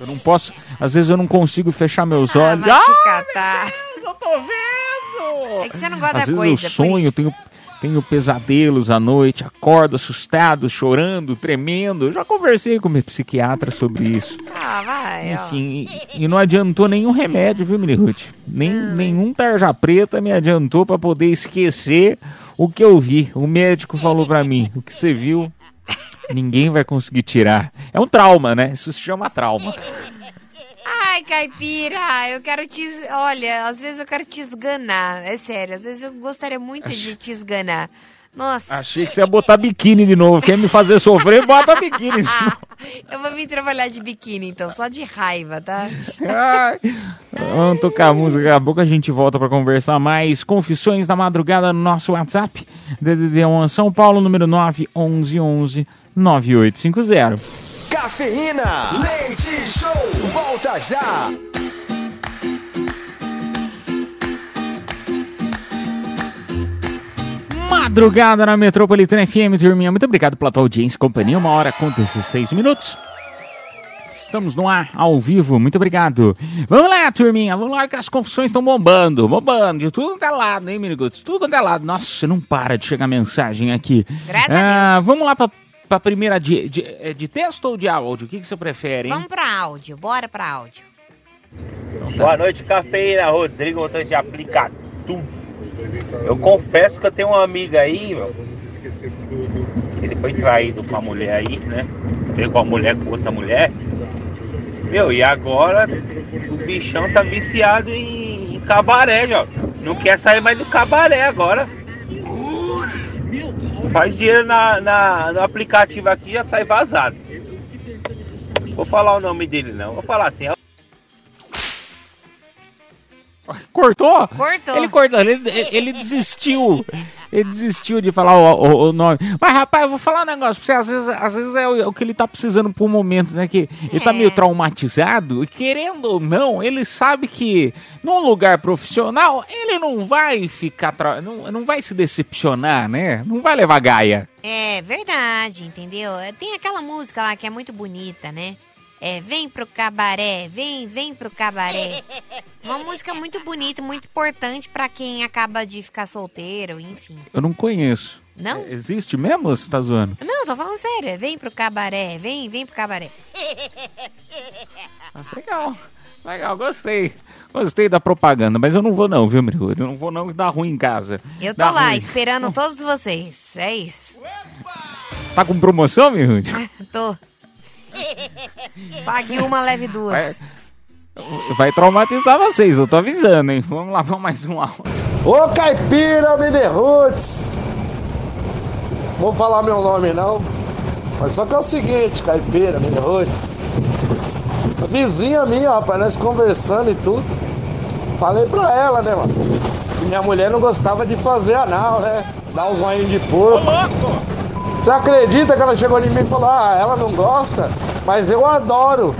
Eu não posso. Às vezes eu não consigo fechar meus olhos. Vai Ah, te catar. eu tô vendo! É que você não gosta Às da vezes coisa, eu sonho, tenho, tenho pesadelos à noite, acordo assustado, chorando, tremendo. Eu já conversei com meu psiquiatra sobre isso. Ah, vai. Enfim, e, e não adiantou nenhum remédio, viu, Mini Ruth? Nem, nenhum tarja preta me adiantou pra poder esquecer o que eu vi. O médico falou pra mim: o que você viu, ninguém vai conseguir tirar. É um trauma, né? Isso se chama trauma. Ai, caipira, eu quero te. Olha, às vezes eu quero te esganar. É sério, às vezes eu gostaria muito de te esganar. Nossa, Achei que você ia botar biquíni de novo. Quer me fazer sofrer, bota biquíni. eu vou vir trabalhar de biquíni então, só de raiva, tá? Ai. Vamos tocar a música, daqui a pouco a gente volta pra conversar mais. Confissões da madrugada no nosso WhatsApp. DDD 1 São Paulo, número 911 9850. Cafeína, leite show, volta já. Madrugada na Metropolitana FM, turminha. Muito obrigado pela tua audiência e companhia. Uma hora com 16 minutos. Estamos no ar, ao vivo. Muito obrigado. Vamos lá, turminha. Vamos lá que as confissões estão bombando. Bombando. De tudo quanto é lado, hein, Miniguts? Tudo quanto é lado. Nossa, não para de chegar mensagem aqui. Graças Ah, Vamos lá pra, pra primeira de, de, é de texto ou de áudio? O que, que você prefere, hein? Vamos pra áudio, bora pra áudio. Boa noite, cafeína. Rodrigo, motorista de aplicativo. Eu confesso que eu tenho uma amiga aí, meu. Ele foi traído com a mulher aí, né? Pegou a mulher com outra mulher. Meu, e agora o bichão tá viciado em, em cabaré, ó. Não quer sair mais do cabaré agora. Faz dinheiro na, na- no aplicativo aqui e já sai vazado. Vou falar o nome dele não. Vou falar assim, Cortou? Cortou. Ele cortou, ele, ele desistiu. Ele desistiu de falar o, o- o nome. Mas, rapaz, eu vou falar um negócio pra você. Às vezes, às vezes é o, o que ele tá precisando por um momento, né? Que ele tá meio traumatizado. E querendo ou não, ele sabe que num lugar profissional, ele não vai ficar. tra- Não, não vai se decepcionar, né? Não vai levar gaia. É verdade, entendeu? Tem aquela música lá que é muito bonita, né? É, vem pro cabaré, vem, vem pro cabaré. Uma música muito bonita, muito importante pra quem acaba de ficar solteiro, enfim. Eu não conheço. Não? É, Existe mesmo ou você tá zoando? Não, tô falando sério. é, Vem pro cabaré, vem, vem pro cabaré. Legal. Legal, gostei. Gostei da propaganda, mas eu não vou não, viu, Miriam? Eu não vou não, que dá ruim em casa. Eu tô Dá lá ruim. esperando todos vocês. É isso. Tá com promoção, Miriam? Tô. Pague uma, leve duas. Vai traumatizar vocês, eu tô avisando, hein? Vamos lá, vamos mais um áudio. Ô caipira, Mini Roots! Vou falar meu nome não. Mas só que é o seguinte, caipira, Mini Roots. A vizinha minha, rapaz, nós conversando e tudo. Falei pra ela, né, mano? Que minha mulher não gostava de fazer anal, né? Dar um zoinho de porco. Você acredita que ela chegou em mim e falou, ah, ela não gosta, mas eu adoro.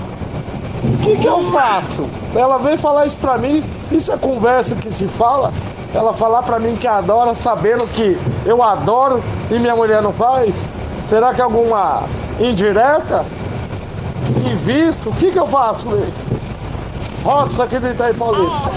O que, que eu faço? Ela veio falar isso pra mim, isso é conversa que se fala. Ela falar pra mim que adora, sabendo que eu adoro e minha mulher não faz? Será que é alguma indireta? Invisto? O que, que eu faço isso? Robson aqui do Itaí Paulista.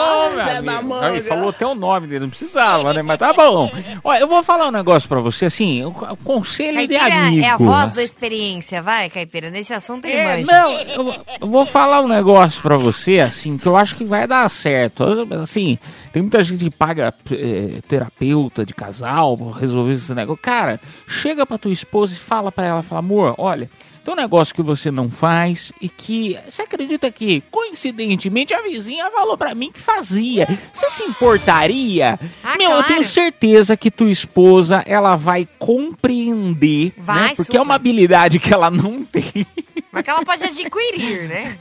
Ô, meu amigo. Aí, falou até o nome dele, não precisava, né? Mas tá bom. Olha, eu vou falar um negócio pra você, assim, o conselho de Caipira amigo. é a voz da experiência, vai, Caipira. Nesse assunto ele É, manja. não, eu, eu vou falar um negócio pra você, assim, que eu acho que vai dar certo. Assim, tem muita gente que paga eh, terapeuta de casal pra resolver esse negócio. Cara, chega pra tua esposa e fala pra ela, fala, amor, olha, tem um negócio que você não faz e que você acredita que, coincidentemente, a vizinha falou pra mim que fazia. Você se importaria? Ah, Meu, eu tenho certeza que tua esposa, ela vai compreender, Vai, né? Porque é uma super. habilidade que ela não tem. Mas que ela pode adquirir, né?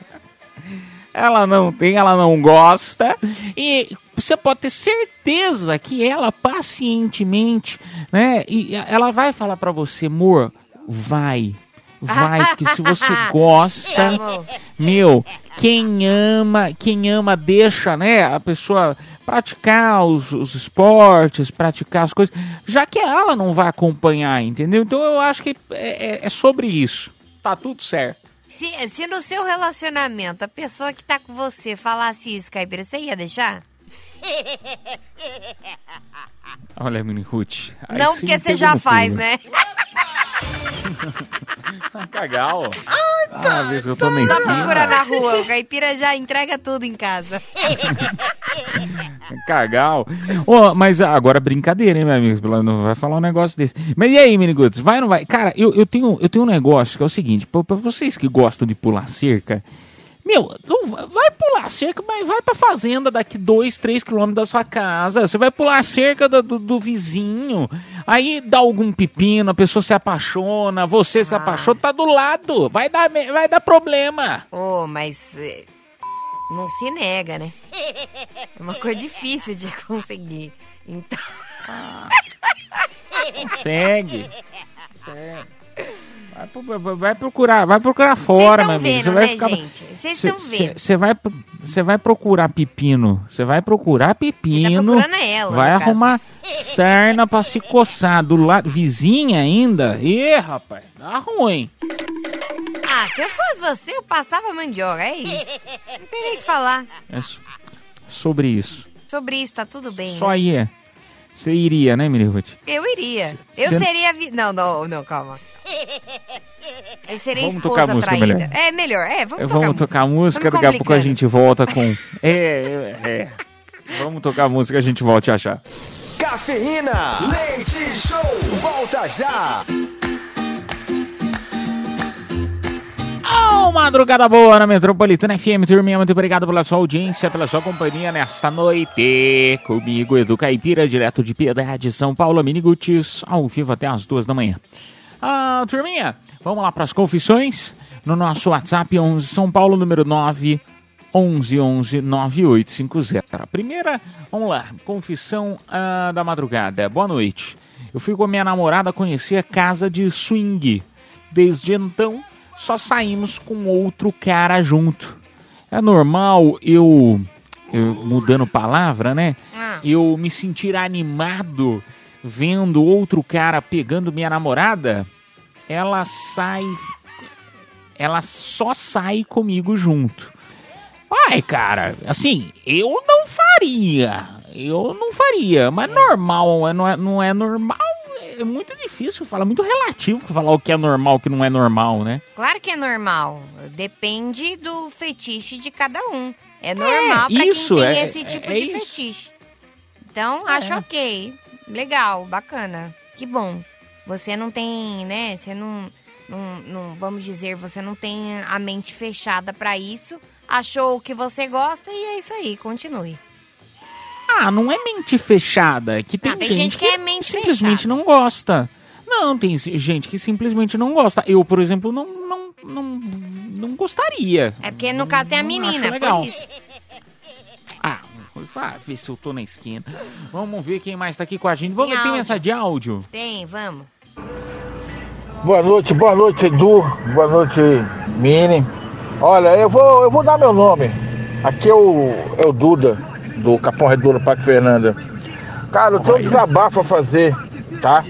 ela não tem, ela não gosta. E você pode ter certeza que ela pacientemente, né? E ela vai falar pra você, amor, vai. Vai, porque se você gosta, Amor. meu, quem ama, quem ama deixa, né, a pessoa praticar os, os esportes, praticar as coisas, já que ela não vai acompanhar, entendeu? Então eu acho que é, é- é sobre isso. Tá tudo certo. Se, se no seu relacionamento a pessoa que tá com você falasse isso, Caipira, você ia deixar? Olha, Mini Ruth. não, porque você já faz, né? Cagal. Ah, vez que eu tô Só mentindo. procura na rua, o Caipira já entrega tudo em casa. Cagal. Ô, mas agora brincadeira, hein, meu amigo? Não vai falar um negócio desse. Mas e aí, Miniguts? Vai ou não vai? Cara, eu, eu, tenho, eu tenho um negócio que é o seguinte: pra, pra vocês que gostam de pular cerca, meu, não va- vai pular cerca, mas vai pra fazenda daqui 2, 3 quilômetros da sua casa. Você vai pular cerca do, do, do vizinho. Aí dá algum pepino, a pessoa se apaixona, você se apaixona, tá do lado. Vai dar, vai dar problema. Ô, mas eh, não se nega, né? É uma coisa difícil de conseguir. Então. Segue. Segue. Vai, pro- vai procurar, vai procurar fora, meu amigo. Você vai ficar. né, gente? Vocês Cê- estão vendo. Você vai, você vai procurar pepino. Você vai procurar pepino. Tá ela, Vai no caso. arrumar sarna pra se coçar. Do lado, vizinha ainda. Ih, rapaz, dá ruim. Ah, se eu fosse você, eu passava mandioca, é isso. Não o que falar. É so- sobre isso. Sobre isso, tá tudo bem. Só né? aí é. Você iria, né, Mirivut? Eu iria. Eu Cê- seria. Vi... Não, não, não, calma. Eu seria Vamos esposa tocar música traída. melhor. É melhor, é, vamos, Vamos, tocar, tocar música, Vamos daqui a pouco a gente volta com. É, é, é. Vamos tocar música, a gente volta a achar. Cafeína, leite show, volta já. Oh, madrugada boa na Metropolitana FM, turminha, muito obrigado pela sua audiência, pela sua companhia nesta noite. Comigo, Edu Caipira, direto de Piedade, São Paulo, Minigutis, ao vivo até as duas da manhã. Ah, turminha, vamos lá para as confissões no nosso WhatsApp, 11 São Paulo, número 9 11 11 9850. A primeira, vamos lá, confissão ah, da madrugada. Boa noite. Eu fui com a minha namorada conhecer a casa de swing. Desde então, só saímos com outro cara junto. É normal eu, eu mudando palavra, né? Eu me sentir animado vendo outro cara pegando minha namorada? Ela sai ela só sai comigo junto. Ai, cara, assim, eu não faria. Eu não faria. Mas normal, é- não é, não é normal. É muito difícil falar, muito relativo falar o que é normal, o que não é normal, né? Claro que é normal. Depende do fetiche de cada um. É normal pra isso, quem tem é- esse é- tipo é de isso. fetiche. Então, acho ok. Legal, bacana. Que bom. Você não tem, né? Você não, não, não- vamos dizer, você não tem a mente fechada pra isso. Achou o que você gosta e é isso aí, continue. Ah, não é mente fechada. é Que tem, Não, tem gente que é mente simplesmente não gosta. Não, tem gente que simplesmente não gosta. Eu, por exemplo, não, não, não, não gostaria. É porque no caso tem a menina, acho legal. por isso. Ah, vá ver se eu tô na esquina. Vamos ver quem mais tá aqui com a gente. Vamos Tem ver, tem mensagem de áudio? Tem, vamos. Boa noite, boa noite, Edu. Boa noite, Mini. Olha, eu vou, eu vou dar meu nome. Aqui é o, é o Duda, do Capão Redondo, Parque Fernanda. Cara, eu tenho um desabafo a fazer, tá?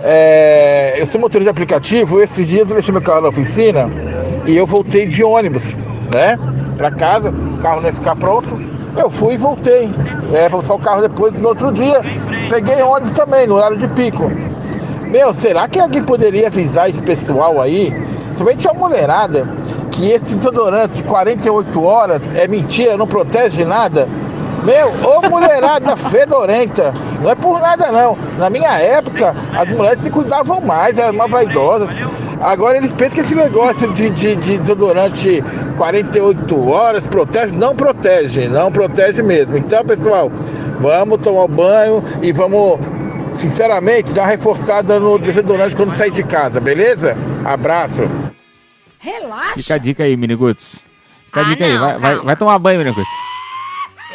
É, eu sou motorista de aplicativo, esses dias eu deixei meu carro na oficina e eu voltei de ônibus, né? Pra casa, o carro não ia ficar pronto. Eu fui e voltei. É, usar o carro depois no outro dia. Peguei ônibus também, no horário de pico. Meu, será que alguém poderia avisar esse pessoal aí, somente a mulherada, que esse desodorante de 48 horas é mentira, não protege nada? Meu, ô mulherada fedorenta, não é por nada não. Na minha época, as mulheres se cuidavam mais, eram mais vaidosas. Agora eles pensam que esse negócio de, de, de desodorante 48 horas protege, não protege, não protege mesmo. Então, pessoal, vamos tomar banho e vamos sinceramente, dá uma reforçada no desodorante quando sair de casa, beleza? Abraço. Relaxa. Fica a dica aí, Miniguts. Fica a Ah, dica aí. não, Vai, vai, calma. vai tomar banho, Miniguts.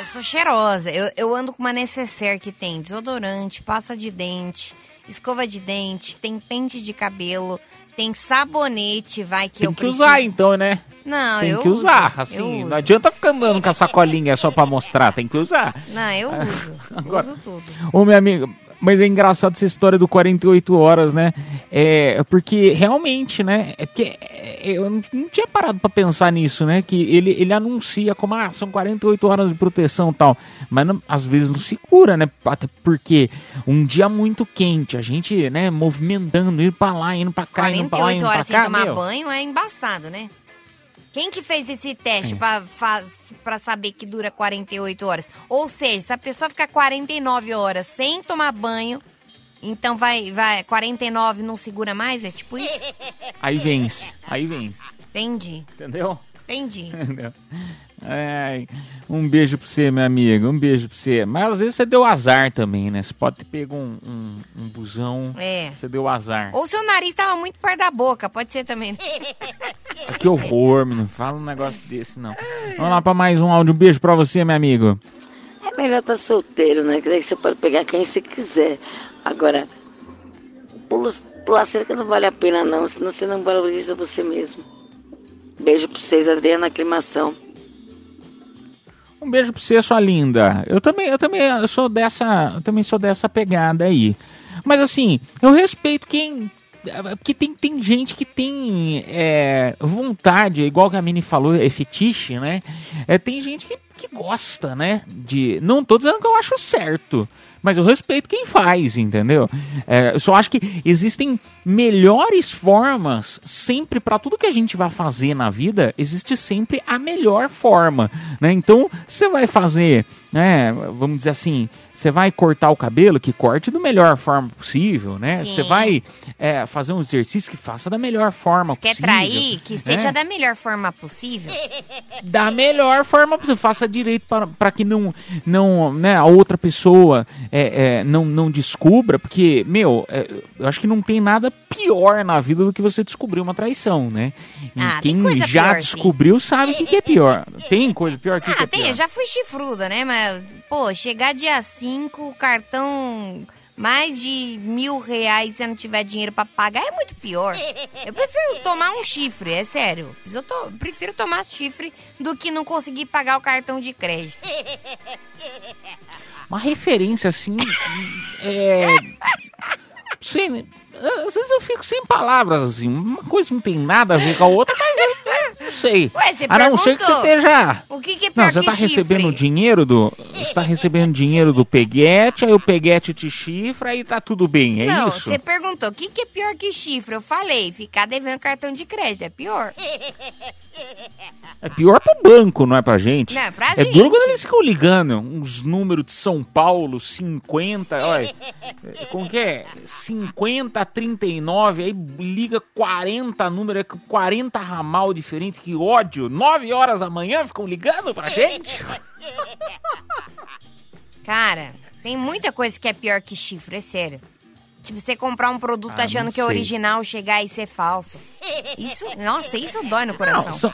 Eu sou cheirosa. Eu, eu ando com uma necessaire que tem desodorante, pasta de dente, escova de dente, tem pente de cabelo, tem sabonete, vai que Tem eu que preciso. usar então, né? Não, Tem eu que usar, uso, assim. Não adianta ficar andando com a sacolinha só pra mostrar, tem que usar. Não, eu uso. Agora- uso tudo. Ô, minha amiga, mas é engraçado essa história do 48 horas, né? É, porque realmente, né? É porque é, eu não, tinha parado pra pensar nisso, né? Que ele, ele anuncia como, ah, são 48 horas de proteção e tal. Mas não- às vezes não se cura, né? Até porque um dia muito quente, a gente, né, movimentando, indo pra lá, indo pra cá, indo pra lá, 48 indo pra horas sem cá, tomar meu. banho é embaçado, né? Quem que fez esse teste pra saber que dura 48 horas? Ou seja, se a pessoa ficar 49 horas sem tomar banho, então vai, vai 49 não segura mais? É tipo isso? Aí vence, aí vence. Entendi, Entendeu? entendi. Entendeu? Ai, um beijo pra você, minha amiga. Um beijo pra você. Mas às vezes você deu azar também, né? Você pode ter pego um, um, um busão. É. Você deu azar. Ou seu nariz tava muito perto da boca, pode ser também. Que horror, menino. Fala um negócio desse, não. Vamos lá pra mais um áudio. Um beijo pra você, meu amigo. É melhor estar solteiro, né? Que daí você pode pegar quem você quiser. Agora, pula- pular cerca não vale a pena, não. Senão você não valoriza você mesmo. Beijo pra vocês, Adriana Aclimação. Um beijo pra você, sua linda. Eu também, eu também sou dessa, eu também sou dessa pegada aí. Mas assim, eu respeito quem porque tem, tem gente que tem é, vontade, igual que a Mini falou, é fetiche, né? É, tem gente que, que gosta, né? De. Não tô dizendo que eu acho certo, mas eu respeito quem faz, entendeu? É, eu só acho que existem melhores formas, sempre, para tudo que a gente vai fazer na vida, existe sempre a melhor forma, né? Então, você vai fazer, né? Vamos dizer assim, você vai cortar o cabelo, que corte da melhor forma possível, né? Você vai é, fazer um exercício que faça da melhor forma Quer possível. trair? Que seja né? da melhor forma possível. da melhor forma possível. Faça direito para que não, não, né, a outra pessoa é, é, não, não descubra, porque, meu, é, eu acho que não tem nada pior na vida do que você descobrir uma traição, né? E Ah, quem já pior, sim. descobriu sabe o que, que é pior. Tem coisa pior que, que é Ah, tem, pior. eu já fui chifruda, né? Mas, pô, chegar dia 5, o cartão mais de mil reais se eu não tiver dinheiro pra pagar é muito pior. Eu prefiro tomar um chifre, é sério. Eu to- prefiro tomar chifre do que não conseguir pagar o cartão de crédito. Uma referência assim. é. Né? Às vezes eu fico sem palavras, assim. Uma coisa não tem nada a ver com a outra, mas eu, é, não sei. Ué, você a não ser que você esteja. O que, que é pior Não, você tá chifre? recebendo dinheiro do. Você tá recebendo dinheiro do peguete, aí o peguete te chifra e tá tudo bem, é não, isso? você perguntou, o que, que é pior que chifre? Eu falei, ficar devendo cartão de crédito é pior. É pior pro banco, não é pra gente? Não, é pra é gente. duro quando eles ficam ligando uns números de São Paulo, 50, olha, é, como que é? 50, 39, aí liga 40 números, é com 40 ramal diferentes, que ódio. 9 horas da manhã ficam ligando pra gente? Cara, tem muita coisa que é pior que chifre, é sério. Tipo, você comprar um produto Ah, achando que é original, chegar e ser falso. Isso, nossa, isso dói no coração. Não, são...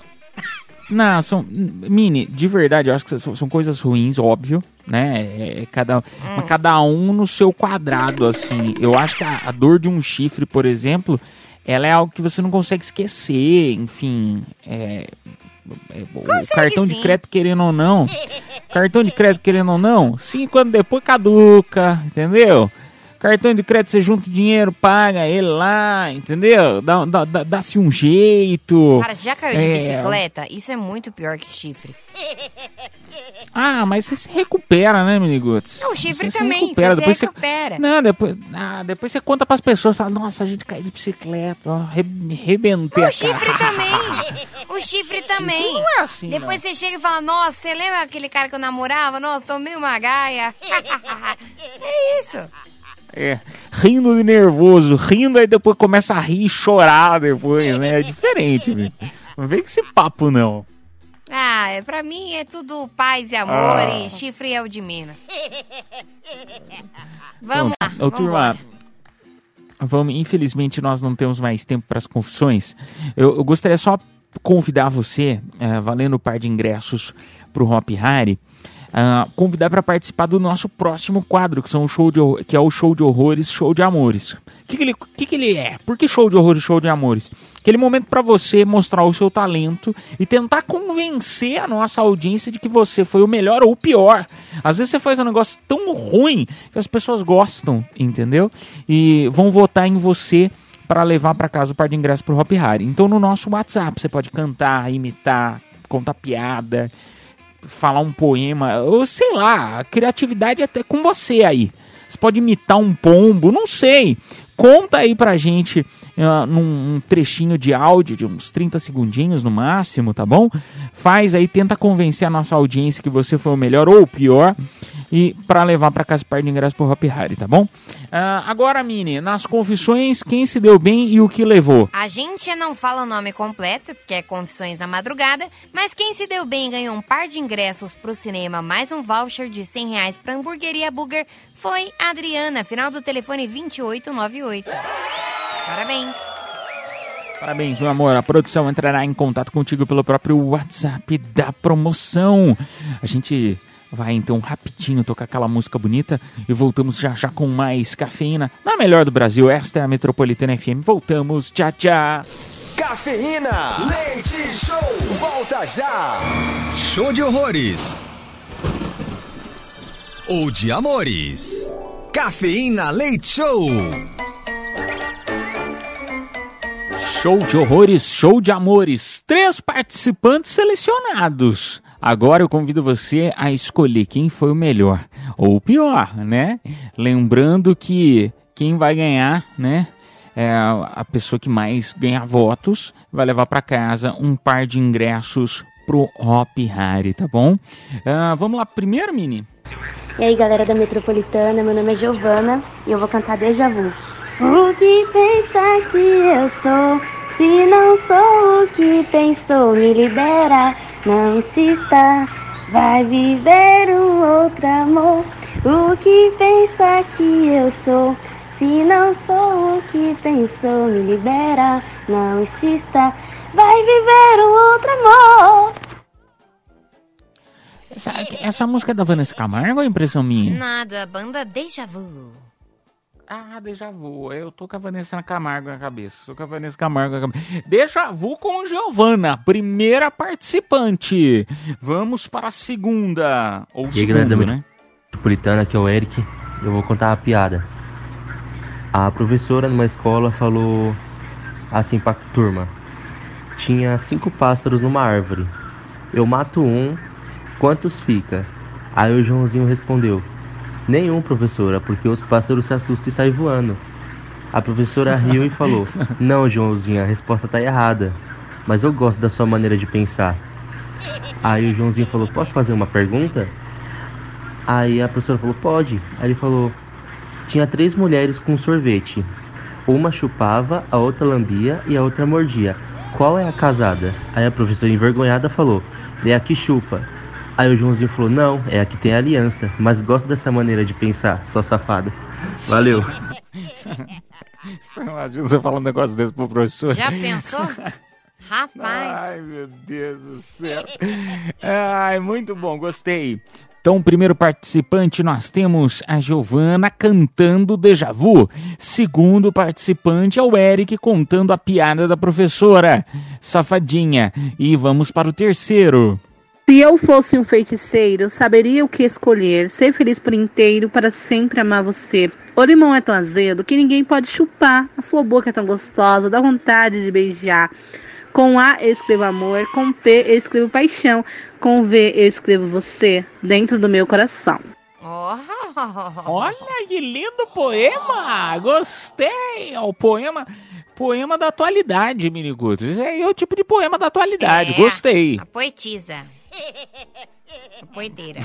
Não, são. Mini, de verdade, eu acho que são, são coisas ruins, óbvio, né? É, é cada, mas cada um no seu quadrado, assim. Eu acho que a, a dor de um chifre, por exemplo, ela é algo que você não consegue esquecer, enfim. É, é, o cartão de sim. crédito, querendo ou não. Cartão de crédito, querendo ou não, cinco anos depois caduca, entendeu? Cartão de crédito, você junta o dinheiro, paga ele lá, entendeu? Dá- dá- dá- Dá-se um jeito. Cara, você já caiu de É, bicicleta? Isso é muito pior que chifre. Ah, mas você se recupera, né, Miniguts? Não, o chifre Você se também, recupera, você depois se recupera. Não, depois, ah, depois você conta pras pessoas, fala, nossa, a gente caiu de bicicleta, ó, re, rebentei O chifre também. O chifre também. Não é assim, Depois não. você chega e fala, nossa, você lembra aquele cara que eu namorava? Nossa, tomei uma gaia. é isso. É, rindo de nervoso, rindo, aí depois começa a rir e chorar depois, né? É diferente, viu? Não vem com esse papo, não. Ah, é- pra mim é tudo paz e amor Ah. e chifre é o de Minas. Vamos lá, Ô, vamos turma, vamos, infelizmente nós não temos mais tempo para as confissões. Eu, eu gostaria só convidar você, eh, valendo o par de ingressos para o Hop Harry, ah, convidar para participar do nosso próximo quadro, que, são o show de, que é o show de horrores, show de amores. O que, que, ele, que, que ele é? Por que show de horrores, show de amores? Aquele momento para você mostrar o seu talento e tentar convencer a nossa audiência de que você foi o melhor ou o pior. Às vezes você faz um negócio tão ruim que as pessoas gostam, entendeu? E vão votar em você para levar para casa o par de ingressos pro Hop Harry. Então no nosso WhatsApp você pode cantar, imitar, contar piada, falar um poema, ou sei lá, a criatividade é até com você aí. Você pode imitar um pombo, não sei. Conta aí pra gente ah, num um trechinho de áudio de uns 30 segundinhos no máximo, tá bom? Faz aí, tenta convencer a nossa audiência que você foi o melhor ou o pior e para levar para casa par de ingresso pro Hop Harry, tá bom? Ah, agora, Mini, nas confissões, quem se deu bem e o que levou? A gente não fala o nome completo, porque é Confissões da Madrugada, mas quem se deu bem e ganhou um par de ingressos pro cinema, mais um voucher de 100 reais pra hamburgueria Burger, foi a Adriana, final do telefone 2898. Parabéns. Parabéns, meu amor. A produção entrará em contato contigo pelo próprio WhatsApp da promoção. A gente vai então rapidinho tocar aquela música bonita e voltamos já já com mais cafeína na melhor do Brasil. Esta é a Metropolitana FM. Voltamos, tchau, tchau. Cafeína, leite show, volta já. Show de horrores. Ou de amores. Cafeína Leite Show. Show de horrores, show de amores. Três participantes selecionados. Agora eu convido você a escolher quem foi o melhor ou o pior, né? Lembrando que quem vai ganhar, né? É a pessoa que mais ganha votos vai levar para casa um par de ingressos pro Hop Harry, tá bom? Ah, vamos lá, primeiro, Mini. E aí, galera da Metropolitana, meu nome é Giovana e eu vou cantar Deja Vu. O que pensa que eu sou? Se não sou o que pensou, me libera, não insista. Vai viver um outro amor. O que pensa que eu sou? Se não sou o que pensou, me libera, não insista, vai viver um outro amor. Essa, essa música é da Vanessa Camargo ou é impressão minha? Nada, banda Deja Vu. Ah, déjà vu. Eu tô com a Vanessa Camargo na cabeça. Tô com a Vanessa Camargo na cabeça. Déjà vu com Giovana, primeira participante. Vamos para a segunda. Ou E galera segunda, da né? Metropolitana, aqui é o Eric. Eu vou contar uma piada. A professora numa escola falou assim pra turma: Tinha cinco pássaros numa árvore. Eu mato um, quantos fica? Aí o Joãozinho respondeu: Nenhum, professora, porque os pássaros se assustam e saem voando. A professora riu e falou: Não, Joãozinho, a resposta tá errada. Mas eu gosto da sua maneira de pensar. Aí o Joãozinho falou: Posso fazer uma pergunta? Aí a professora falou: Pode. Aí ele falou: Tinha três mulheres com sorvete. Uma chupava, a outra lambia e a outra mordia. Qual é a casada? Aí a professora envergonhada falou: É a que chupa. Aí o Joãozinho falou: Não, é a que tem aliança. Mas gosto dessa maneira de pensar, só safada. Valeu. Você imagina você falar um negócio desse pro professor? Já pensou? Rapaz. Ai, meu Deus do céu. Ai, muito bom, gostei. Então, primeiro participante, nós temos a Giovana cantando Deja Vu. Segundo participante é o Eric contando a piada da professora. Safadinha. E vamos para o terceiro. Se eu fosse um feiticeiro, eu saberia o que escolher. Ser feliz por inteiro, para sempre amar você. O limão é tão azedo que ninguém pode chupar. A sua boca é tão gostosa, dá vontade de beijar. Com A eu escrevo amor, com P eu escrevo paixão, com V eu escrevo você dentro do meu coração. Olha que lindo poema! Gostei! É o poema, poema da atualidade, aí é o tipo de poema da atualidade. É, Gostei. A poetisa. Poeteira.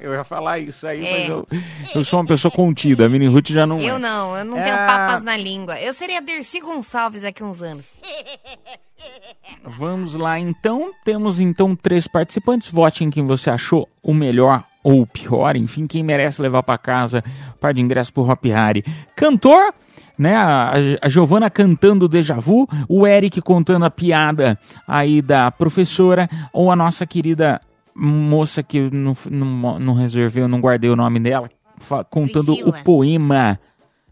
Eu, ia falar isso aí, É. mas eu, eu sou uma pessoa contida. A Mini Ruth já não é. Eu não, eu não tenho É. papas na língua. Eu seria Dercy Gonçalves daqui a uns anos. Vamos lá, então. Temos então três participantes. Vote em quem você achou o melhor ou o pior. Enfim, quem merece levar para casa um par de ingressos pro Hop Hari. Cantor, né? A, a Giovana cantando Deja Vu. O Eric contando a piada aí da professora. Ou a nossa querida moça que eu não, não, não não guardei o nome dela. Contando Priscila. o poema.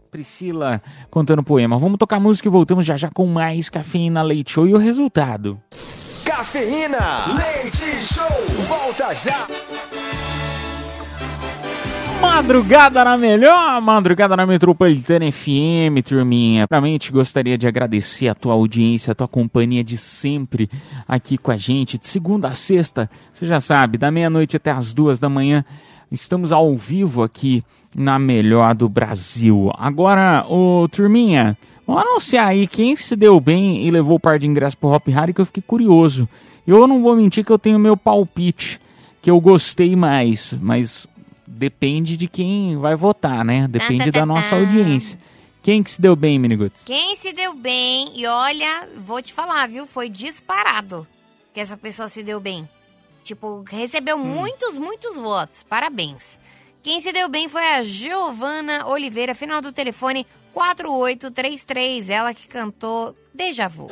Priscila contando o poema. Vamos tocar música e voltamos já já com mais Cafeína Leite Show e o resultado. Cafeína, leite show, volta já. Madrugada na melhor, madrugada na Metropolitana FM, turminha. Realmente gostaria de agradecer a tua audiência, a tua companhia de sempre aqui com a gente, de segunda a sexta, você já sabe, da meia-noite até as duas da manhã. Estamos ao vivo aqui na melhor do Brasil. Agora, ô turminha, vamos anunciar aí quem se deu bem e levou o par de ingressos pro Hop Harry que eu fiquei curioso. Eu não vou mentir que eu tenho meu palpite, que eu gostei mais, mas depende de quem vai votar, né? Depende tá, da tá, nossa tá. audiência. Quem que se deu bem, Miniguts? Quem se deu bem, e olha, vou te falar, viu? Foi disparado que essa pessoa se deu bem. Tipo, recebeu muitos, muitos votos. Parabéns. Quem se deu bem foi a Giovana Oliveira, final do telefone 4833. Ela que cantou Deja Vu.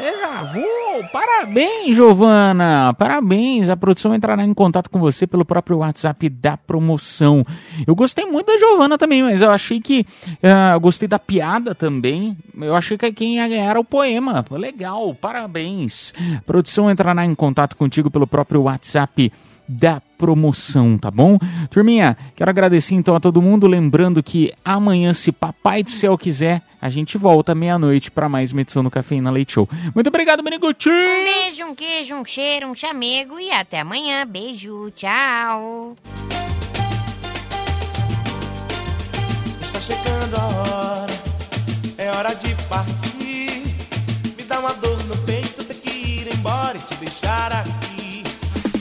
Deja vu, parabéns, Giovana, parabéns. A produção entrará em contato com você pelo próprio WhatsApp da promoção. Eu gostei muito da Giovana também, mas eu achei que. ah, eu gostei da piada também. Eu achei que quem ia ganhar era o poema. Legal, parabéns. A produção entrará em contato contigo pelo próprio WhatsApp da promoção, tá bom? Turminha, quero agradecer então a todo mundo, lembrando que amanhã, se papai do céu quiser, a gente volta meia-noite para mais uma edição do Cafeína Leite Show. Muito obrigado, Meniguti! Um beijo, um queijo, um cheiro, um chamego e até amanhã. Beijo, tchau. Está chegando a hora, é hora de partir. Me dá uma dor no peito, ter que ir embora e te deixar aqui.